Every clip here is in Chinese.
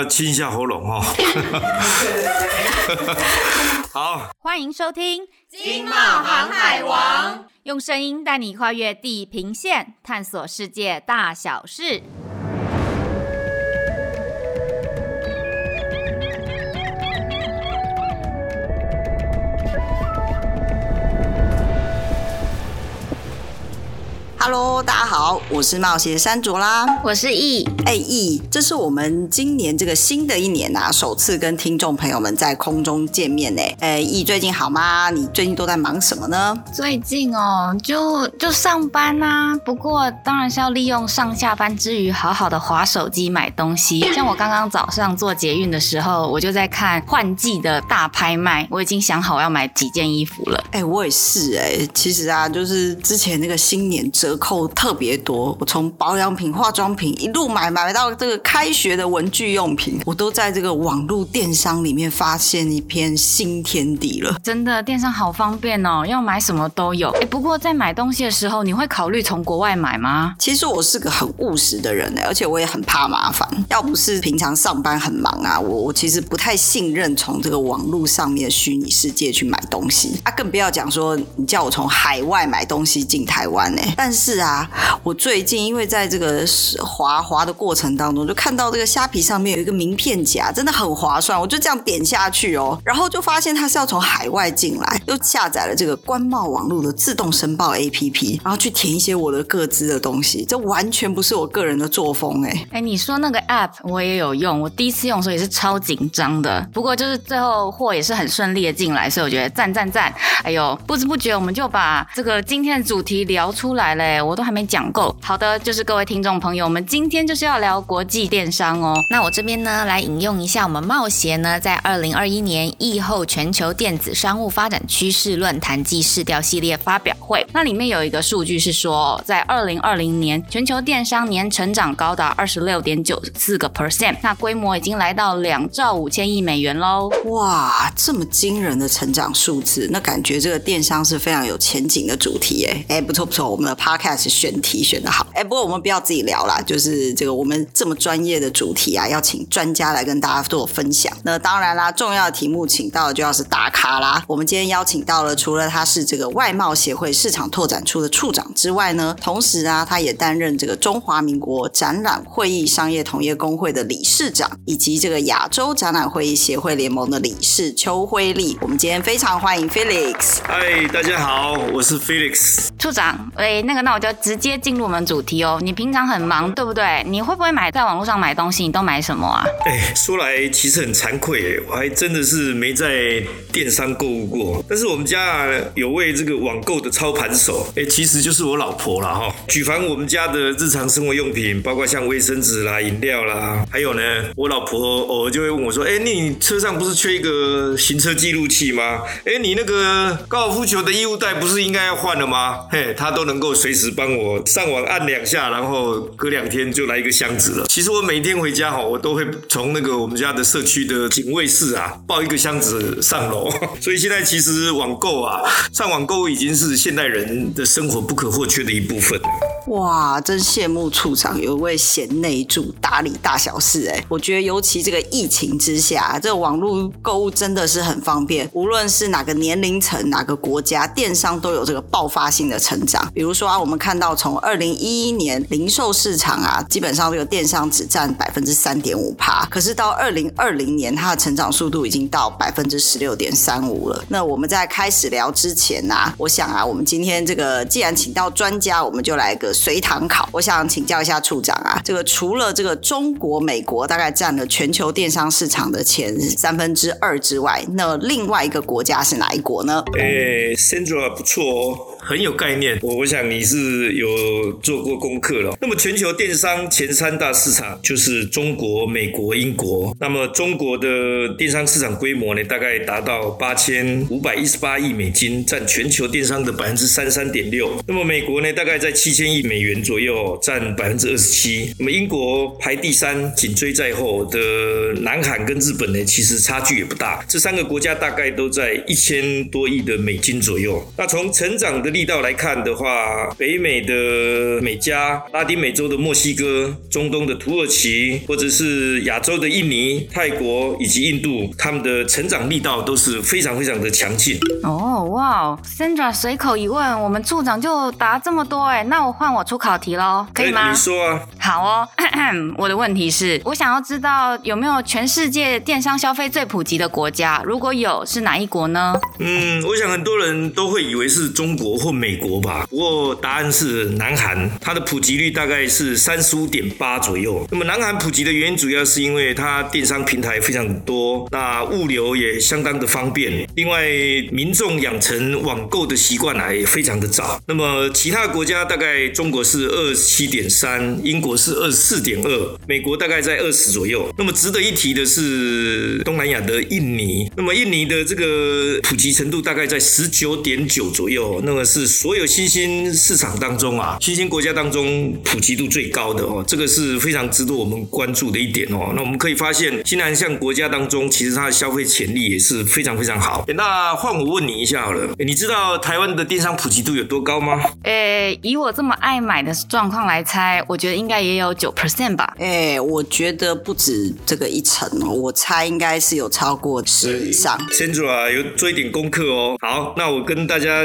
要清一下喉咙哦。好，欢迎收听《金茂航海王》，用声音带你跨越地平线，探索世界大小事。Hello，大家好，我是冒险山卓啦，我是易，哎易，这是我们今年这个新的一年啊，首次跟听众朋友们在空中见面呢。哎易，最近好吗？你最近都在忙什么呢？最近哦，就就上班呐、啊，不过当然是要利用上下班之余，好好的划手机买东西。像我刚刚早上做捷运的时候，我就在看换季的大拍卖，我已经想好要买几件衣服了。哎，我也是哎，其实啊，就是之前那个新年折扣特别多，我从保养品、化妆品一路买买到这个开学的文具用品，我都在这个网络电商里面发现一片新天地了。真的，电商好方便哦，要买什么都有。哎，不过在买东西的时候，你会考虑从国外买吗？其实我是个很务实的人哎，而且我也很怕麻烦。要不是平常上班很忙啊，我我其实不太信任从这个网络上面虚拟世界去买东西啊，更不要讲说你叫我从海外买东西进台湾哎。但是是啊。我最近因为在这个滑滑的过程当中，就看到这个虾皮上面有一个名片夹，真的很划算。我就这样点下去哦，然后就发现它是要从海外进来，又下载了这个关贸网络的自动申报 APP，然后去填一些我的各资的东西。这完全不是我个人的作风哎哎，你说那个 App 我也有用，我第一次用的时候也是超紧张的，不过就是最后货也是很顺利的进来，所以我觉得赞赞赞。哎呦，不知不觉我们就把这个今天的主题聊出来了，哎我都还。没讲够，好的，就是各位听众朋友我们，今天就是要聊国际电商哦。那我这边呢，来引用一下我们贸协呢，在二零二一年疫后全球电子商务发展趋势论坛暨市调系列发表会，那里面有一个数据是说，在二零二零年，全球电商年成长高达二十六点九四个 percent，那规模已经来到两兆五千亿美元喽。哇，这么惊人的成长数字，那感觉这个电商是非常有前景的主题耶。哎，不错不错，我们的 podcast。选题选的好，哎，不过我们不要自己聊啦，就是这个我们这么专业的主题啊，要请专家来跟大家做分享。那当然啦，重要的题目请到的就要是大咖啦。我们今天邀请到了，除了他是这个外贸协会市场拓展处的处长之外呢，同时啊，他也担任这个中华民国展览会议商业同业工会的理事长，以及这个亚洲展览会议协会联盟的理事邱辉丽。我们今天非常欢迎 Felix。嗨，大家好，我是 Felix 处长。喂，那个，那那我就。直接进入我们主题哦。你平常很忙，对不对？你会不会买在网络上买东西？你都买什么啊？哎，说来其实很惭愧，我还真的是没在电商购物过。但是我们家有位这个网购的操盘手，哎，其实就是我老婆啦哈。举凡我们家的日常生活用品，包括像卫生纸啦、饮料啦，还有呢，我老婆偶尔就会问我说：“哎，你车上不是缺一个行车记录器吗？哎，你那个高尔夫球的衣物袋不是应该要换了吗？”嘿，她都能够随时只帮我。上网按两下，然后隔两天就来一个箱子了。其实我每天回家哈，我都会从那个我们家的社区的警卫室啊抱一个箱子上楼。所以现在其实网购啊，上网购已经是现代人的生活不可或缺的一部分。哇，真羡慕处长有一位贤内助打理大小事哎。我觉得尤其这个疫情之下，这个网络购物真的是很方便，无论是哪个年龄层、哪个国家，电商都有这个爆发性的成长。比如说啊，我们看到。从二零一一年零售市场啊，基本上这个电商只占百分之三点五趴，可是到二零二零年，它的成长速度已经到百分之十六点三五了。那我们在开始聊之前呐、我想啊，我们今天这个既然请到专家，我们就来个随堂考。我想请教一下处长啊，这个除了这个中国、美国大概占了全球电商市场的前三分之二之外，那另外一个国家是哪一国呢？诶、欸、Sandra 不错哦。很有概念，我我想你是有做过功课了。那么全球电商前三大市场就是中国、美国、英国。那么中国的电商市场规模呢，大概达到八千五百一十八亿美金，占全球电商的百分之三十三点六。那么美国呢，大概在七千亿美元左右，占百分之二十七。那么英国排第三，紧追在后的南韩跟日本呢，其实差距也不大。这三个国家大概都在一千多亿的美金左右。那从成长的例力道来看的话，北美的美加、拉丁美洲的墨西哥、中东的土耳其，或者是亚洲的印尼、泰国以及印度，他们的成长力道都是非常非常的强劲。哦，哇，Sandra 随口一问，我们处长就答这么多哎，那我换我出考题喽，可以吗？你说啊。好哦，我的问题是，我想要知道有没有全世界电商消费最普及的国家，如果有，是哪一国呢？嗯，我想很多人都会以为是中国或美国吧，不过答案是南韩，它的普及率大概是三十五点八左右。那么南韩普及的原因主要是因为它电商平台非常多，那物流也相当的方便。另外，民众养成网购的习惯啊也非常的早。那么其他国家大概中国是二十七点三，英国是二十四点二，美国大概在二十左右。那么值得一提的是东南亚的印尼，那么印尼的这个普及程度大概在十九点九左右，那么是所有新兴市场当中啊，新兴国家当中普及度最高的哦，这个是非常值得我们关注的一点哦。那我们可以发现，新南向国家当中，其实它的消费潜力也是非常非常好。那换我问你一下好了，你知道台湾的电商普及度有多高吗？诶，以我这么爱买的状况来猜，我觉得应该也有九 percent 吧。诶，我觉得不止这个一成哦，我猜应该是有超过十以上。Sandra 有做一点功课哦。好，那我跟大家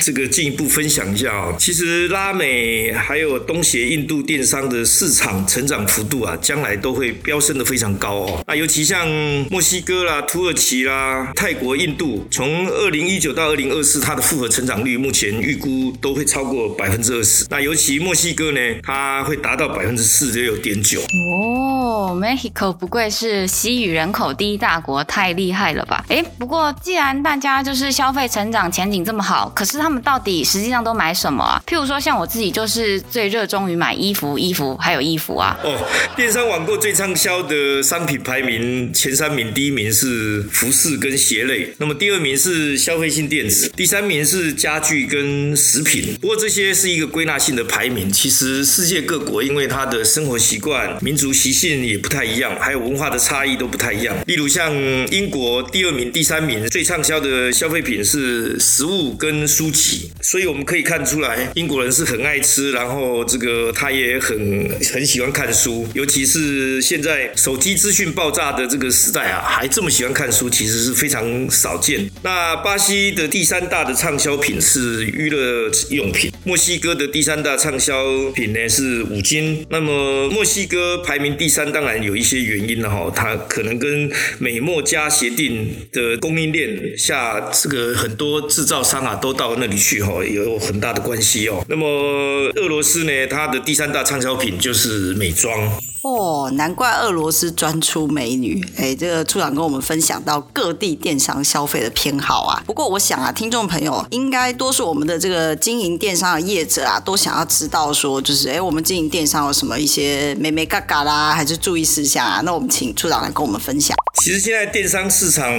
这个进一步分享一下哦。其实拉美还有东协、印度电商的市场成长幅度啊，将来都会飙升得非常高哦。那尤其像墨西哥啦、土耳其啦、泰国、印度，从二零一九到二零二四，它的复合成长率目前预估都会超过百分之二十。那尤其墨西哥呢，它会达到百分之四十六点九。哦，Mexico 不愧是西语人口第一大国，太厉害了吧？诶，不过既然大家就是消费成长前景这么好，可是他们到底实际上都买什么啊？譬如说像我自己就是最热衷于买衣服、衣服还有衣服啊。哦，电商网购最畅销的商品排名前三名，第一名是服饰跟鞋类，那么第二名是消费性电子，第三名是家具跟食品。不过这些是一个归纳性的排名，其实世界各国因为它的生活习惯、民族习性也不太一样，还有文化的差异都不太一样。例如像英国第二名、第三名最畅销的消费品是食物跟书籍，所以我们可以看出来，英国人是很爱吃，然后这个他也很很喜欢看书，尤其是现在手机资讯爆炸的这个时代啊，还这么喜欢看书，其实是非常少见。那巴西的第三大的畅销品是娱乐用品，墨西哥的第三大畅销品呢是五金。那么墨西哥排名第三，当然有一些原因了哈，它可能跟美墨加协定的供应链下这个很多制造商啊都到那里去哈，有很大的关系哦。那么俄罗斯呢，它的第三大畅销品就是美妆。哦，难怪俄罗斯专出美女。哎，这个处长跟我们分享到各地电商消费的偏好啊。不过我想啊，听众朋友应该多数我们的这个经营电商的业者啊，都想要知道说，就是哎，我们经营电商有什么一些美眉嘎嘎啦，还是注意事项啊？那我们请处长来跟我们分享。其实现在电商市场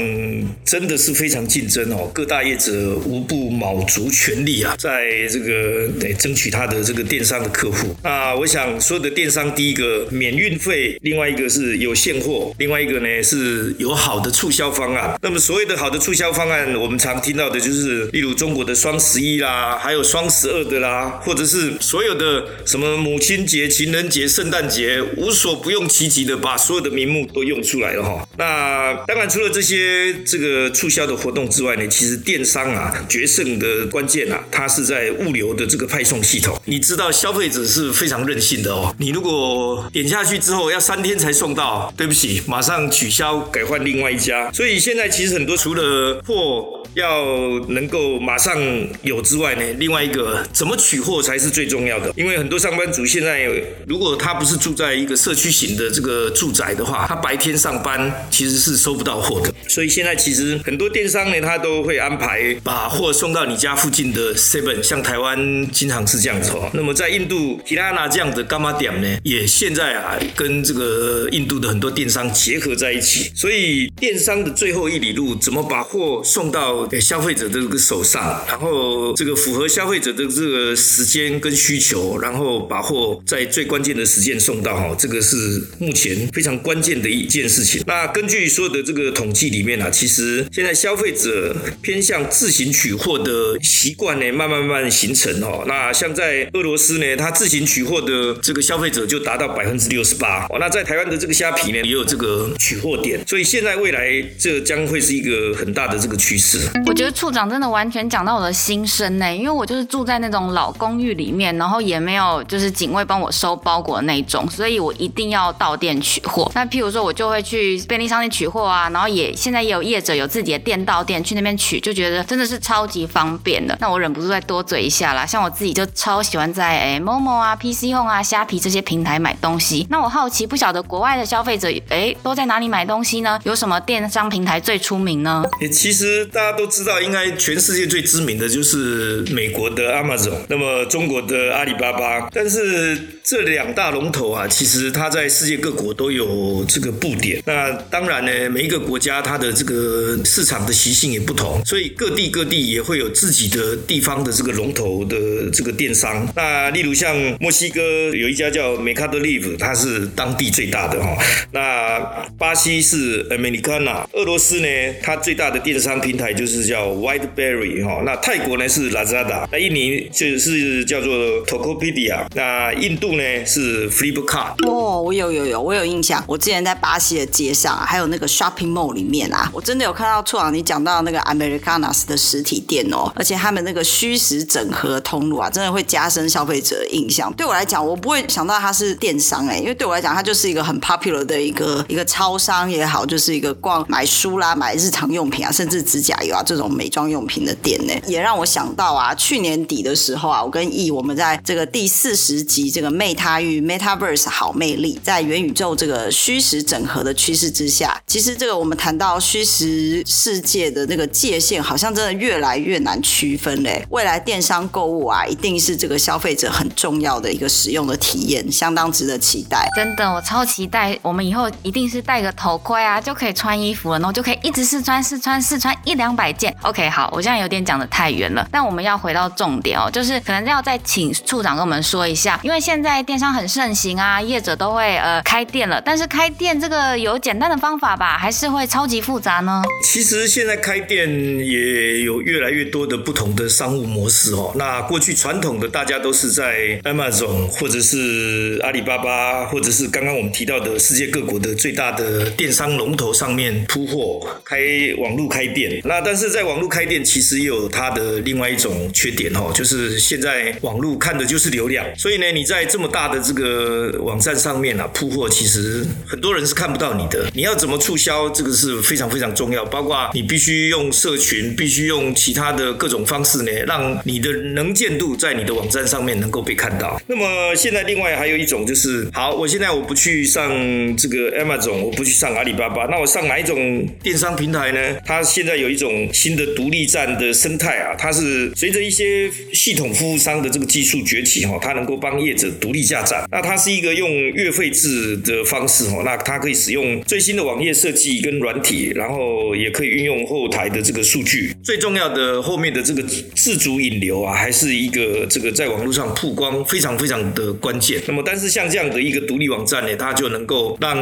真的是非常竞争哦，各大业者无不卯足全力啊，在这个得争取他的这个电商的客户。那我想所有的电商，第一个免运费，另外一个是有现货，另外一个呢是有好的促销方案。那么所谓的好的促销方案，我们常听到的就是，例如中国的双十一啦，还有双十二的啦，或者是所有的什么母亲节、情人节、圣诞节，无所不用其极的把所有的名目都用出来了哈。那那当然，除了这些这个促销的活动之外呢，其实电商啊决胜的关键啊，它是在物流的这个派送系统。你知道消费者是非常任性的哦，你如果点下去之后要三天才送到，对不起，马上取消，改换另外一家。所以现在其实很多除了货。要能够马上有之外呢，另外一个怎么取货才是最重要的。因为很多上班族现在，如果他不是住在一个社区型的这个住宅的话，他白天上班其实是收不到货的。所以现在其实很多电商呢，他都会安排把货送到你家附近的 Seven，像台湾经常是这样子哦。那么在印度，Kirana 这样的柑仔店呢，也现在啊跟这个印度的很多电商结合在一起。所以电商的最后一里路，怎么把货送到到消费者的这个手上，然后这个符合消费者的这个时间跟需求，然后把货在最关键的时间送到哈，这个是目前非常关键的一件事情。那根据所有的这个统计里面啊，其实现在消费者偏向自行取货的习惯呢，慢慢慢慢形成哦。那像在俄罗斯呢，它自行取货的这个消费者就达到百分之六十八。哦，那在台湾的这个虾皮呢，也有这个取货点，所以现在未来这将会是一个很大的这个趋势。我觉得处长真的完全讲到我的心声呢，因为我就是住在那种老公寓里面，然后也没有就是警卫帮我收包裹那种，所以我一定要到店取货。那譬如说，我就会去便利商店取货啊，然后也现在也有业者有自己的店到店去那边取，就觉得真的是超级方便的。那我忍不住再多嘴一下啦，像我自己就超喜欢在诶 Momo 啊、PC Home 啊、虾皮这些平台买东西。那我好奇，不晓得国外的消费者诶都在哪里买东西呢？有什么电商平台最出名呢？其实大都知道，应该全世界最知名的就是美国的 Amazon，那么中国的阿里巴巴。但是这两大龙头啊，其实它在世界各国都有这个布点。那当然呢，每一个国家它的这个市场的习性也不同，所以各地各地也会有自己的地方的这个龙头的这个电商。那例如像墨西哥有一家叫 Mercadolib，它是当地最大的哈。那巴西是 Americana，俄罗斯呢，它最大的电商平台就是叫 Whiteberry 哈。那泰国呢是 Lazada，那印尼就是叫做 Tokopedia，那印度呢是 Flipkart。哦，我有有有，我有印象。我之前在巴西的街上，还有那个 Shopping Mall 里面啊，我真的有看到处长你讲到那个 Americanas 的实体店哦，而且他们那个虚实整合通路啊，真的会加深消费者的印象。对我来讲，我不会想到它是电商哎，因为对我来讲，它就是一个很 popular 的一个一个超商也好，就是一个逛买书啦、买日常用品啊，甚至指甲油啊这种美妆用品的店呢，也让我想到啊，去年底的时候啊，我跟易我们在这个第四十集这个 Meta 与 Metaverse 好魅力，在元宇宙这个虚实整合的趋势之下，其实这个我们谈到虚实世界的那个界限，好像真的越来越难区分嘞。未来电商购物啊，一定是这个消费者很重要的一个使用的体验，相当值得期待。真的，我超期待，我们以后一定是戴个头盔啊，就可以穿衣服了，然后就可以一直试穿、试穿、试穿一两百件。OK，好，我现在有点讲的太远了，但我们要回到重点哦，就是可能要再请处长跟我们说一下，因为现在电商很盛行啊，业者都会呃开店了，但是开店这个有简单的方法吧，还是会超级复杂呢？其实现在开店也有越来越多的不同的商务模式哦。那过去传统的大家都是在 Amazon 或者是阿里巴巴，或者是刚刚我们提到的世界各国的最大的电商龙头上面铺货、开网络开店。那但但是在网络开店其实也有它的另外一种缺点哦，就是现在网络看的就是流量，所以呢，你在这么大的这个网站上面啊铺货，其实很多人是看不到你的。你要怎么促销，这个是非常非常重要，包括你必须用社群，必须用其他的各种方式呢，让你的能见度在你的网站上面能够被看到。那么现在另外还有一种就是，好，我现在我不去上这个 Amazon，我不去上阿里巴巴，那我上哪一种电商平台呢？它现在有一种新的独立站的生态啊，它是随着一些系统服务商的这个技术崛起哈，它能够帮业者独立架站。那它是一个用月费制的方式哈，那它可以使用最新的网页设计跟软体，然后也可以运用后台的这个数据。最重要的后面的这个自主引流啊，还是一个这个在网络上曝光非常非常的关键。那么，但是像这样的一个独立网站呢，它就能够让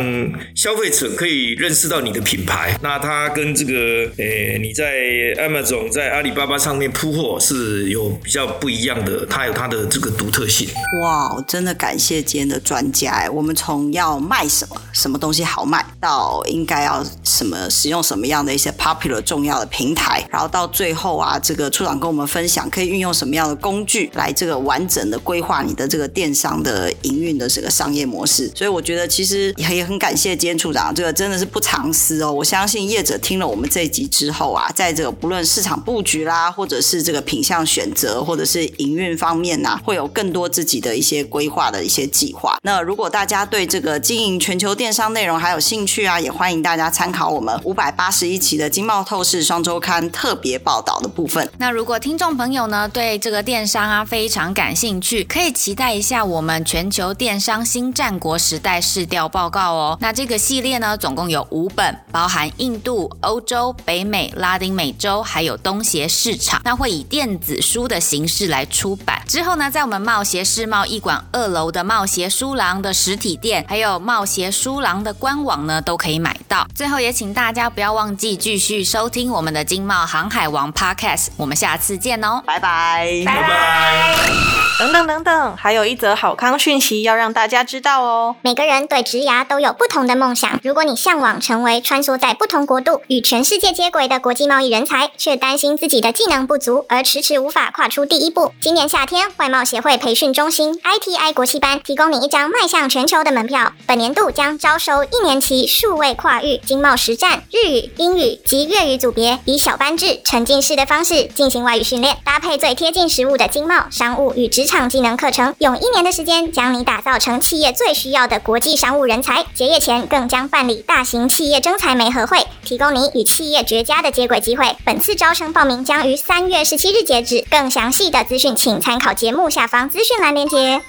消费者可以认识到你的品牌。那它跟这个诶你在 Amazon 在阿里巴巴上面铺货是有比较不一样的，它有它的这个独特性。哇，真的感谢今天的专家哎，我们从要卖什么，什么东西好卖，到应该要什么使用什么样的一些 popular 重要的平台，然后到最后啊，这个处长跟我们分享可以运用什么样的工具来这个完整的规划你的这个电商的营运的这个商业模式。所以我觉得其实也很感谢今天处长，这个真的是不藏私哦。我相信业者听了我们这一集之后啊，在这个不论市场布局啦，或者是这个品项选择，或者是营运方面呐、会有更多自己的一些规划的一些计划。那如果大家对这个经营全球电电商内容还有兴趣啊，也欢迎大家参考我们五百八十一期的《经贸透视双周刊》特别报道的部分。那如果听众朋友呢，对这个电商啊非常感兴趣，可以期待一下我们全球电商新战国时代市调报告哦。那这个系列呢，总共有五本，包含印度、欧洲、北美、拉丁美洲，还有东协市场。那会以电子书的形式来出版。之后呢，在我们贸协世贸一馆二楼的贸协书廊的实体店，还有贸协书廊的官网呢，都可以买到。最后也请大家不要忘记继续收听我们的经贸航海王 Podcast。我们下次见哦，拜拜，拜拜。等等等等，还有一则好康讯息要让大家知道哦。每个人对职涯都有不同的梦想。如果你向往成为穿梭在不同国度与全世界接轨的国际贸易人才，却担心自己的技能不足而迟迟无法跨出第一步，今年夏天外贸协会培训中心 ITI 国际班提供你一张迈向全球的门票。本年度将招招收一年期数位跨域经贸实战日语、英语及粤语组别，以小班制、沉浸式的方式进行外语训练，搭配最贴近实务的经贸、商务与职场技能课程，用一年的时间将你打造成企业最需要的国际商务人才。结业前更将办理大型企业征才媒合会，提供你与企业绝佳的接轨机会。本次招生报名将于三月十七日截止，更详细的资讯请参考节目下方资讯栏链接。